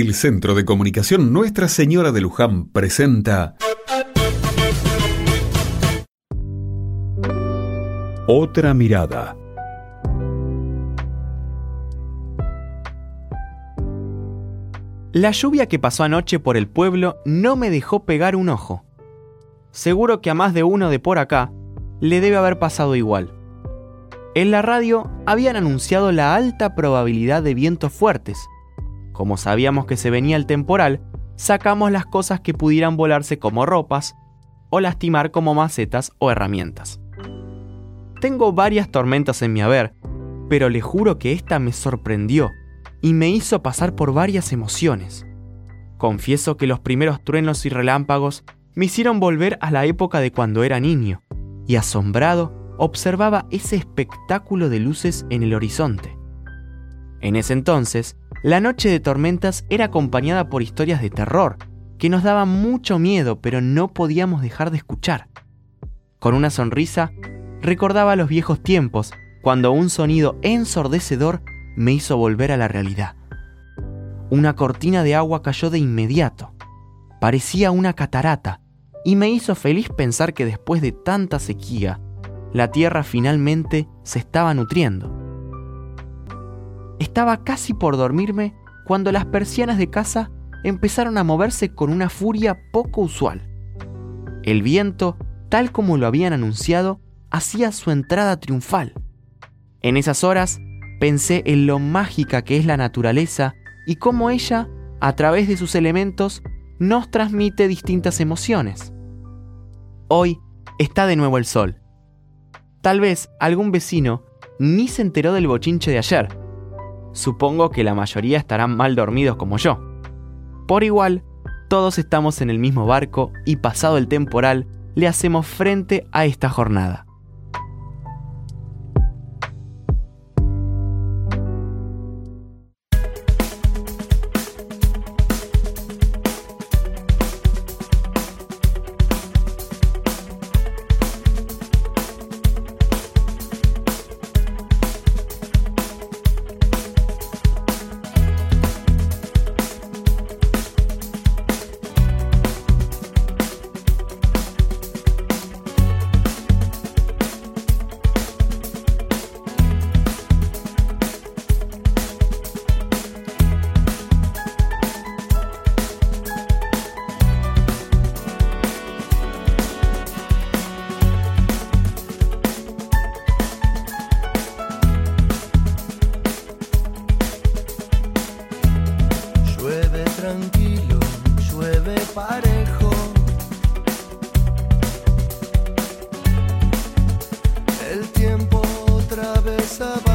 El Centro de Comunicación Nuestra Señora de Luján presenta Otra mirada. La lluvia que pasó anoche por el pueblo no me dejó pegar un ojo. Seguro que a más de uno de por acá le debe haber pasado igual. En la radio habían anunciado la alta probabilidad de vientos fuertes. Como sabíamos que se venía el temporal, sacamos las cosas que pudieran volarse como ropas o lastimar como macetas o herramientas. Tengo varias tormentas en mi haber, pero le juro que esta me sorprendió y me hizo pasar por varias emociones. Confieso que los primeros truenos y relámpagos me hicieron volver a la época de cuando era niño, y asombrado observaba ese espectáculo de luces en el horizonte. En ese entonces, la noche de tormentas era acompañada por historias de terror, que nos daban mucho miedo pero no podíamos dejar de escuchar. Con una sonrisa, recordaba los viejos tiempos, cuando un sonido ensordecedor me hizo volver a la realidad. Una cortina de agua cayó de inmediato. Parecía una catarata y me hizo feliz pensar que después de tanta sequía, la tierra finalmente se estaba nutriendo. Estaba casi por dormirme cuando las persianas de casa empezaron a moverse con una furia poco usual. El viento, tal como lo habían anunciado, hacía su entrada triunfal. En esas horas pensé en lo mágica que es la naturaleza y cómo ella, a través de sus elementos, nos transmite distintas emociones. Hoy está de nuevo el sol. Tal vez algún vecino ni se enteró del bochinche de ayer. Supongo que la mayoría estarán mal dormidos como yo. Por igual, todos estamos en el mismo barco y pasado el temporal, le hacemos frente a esta jornada. Partiendo la carga.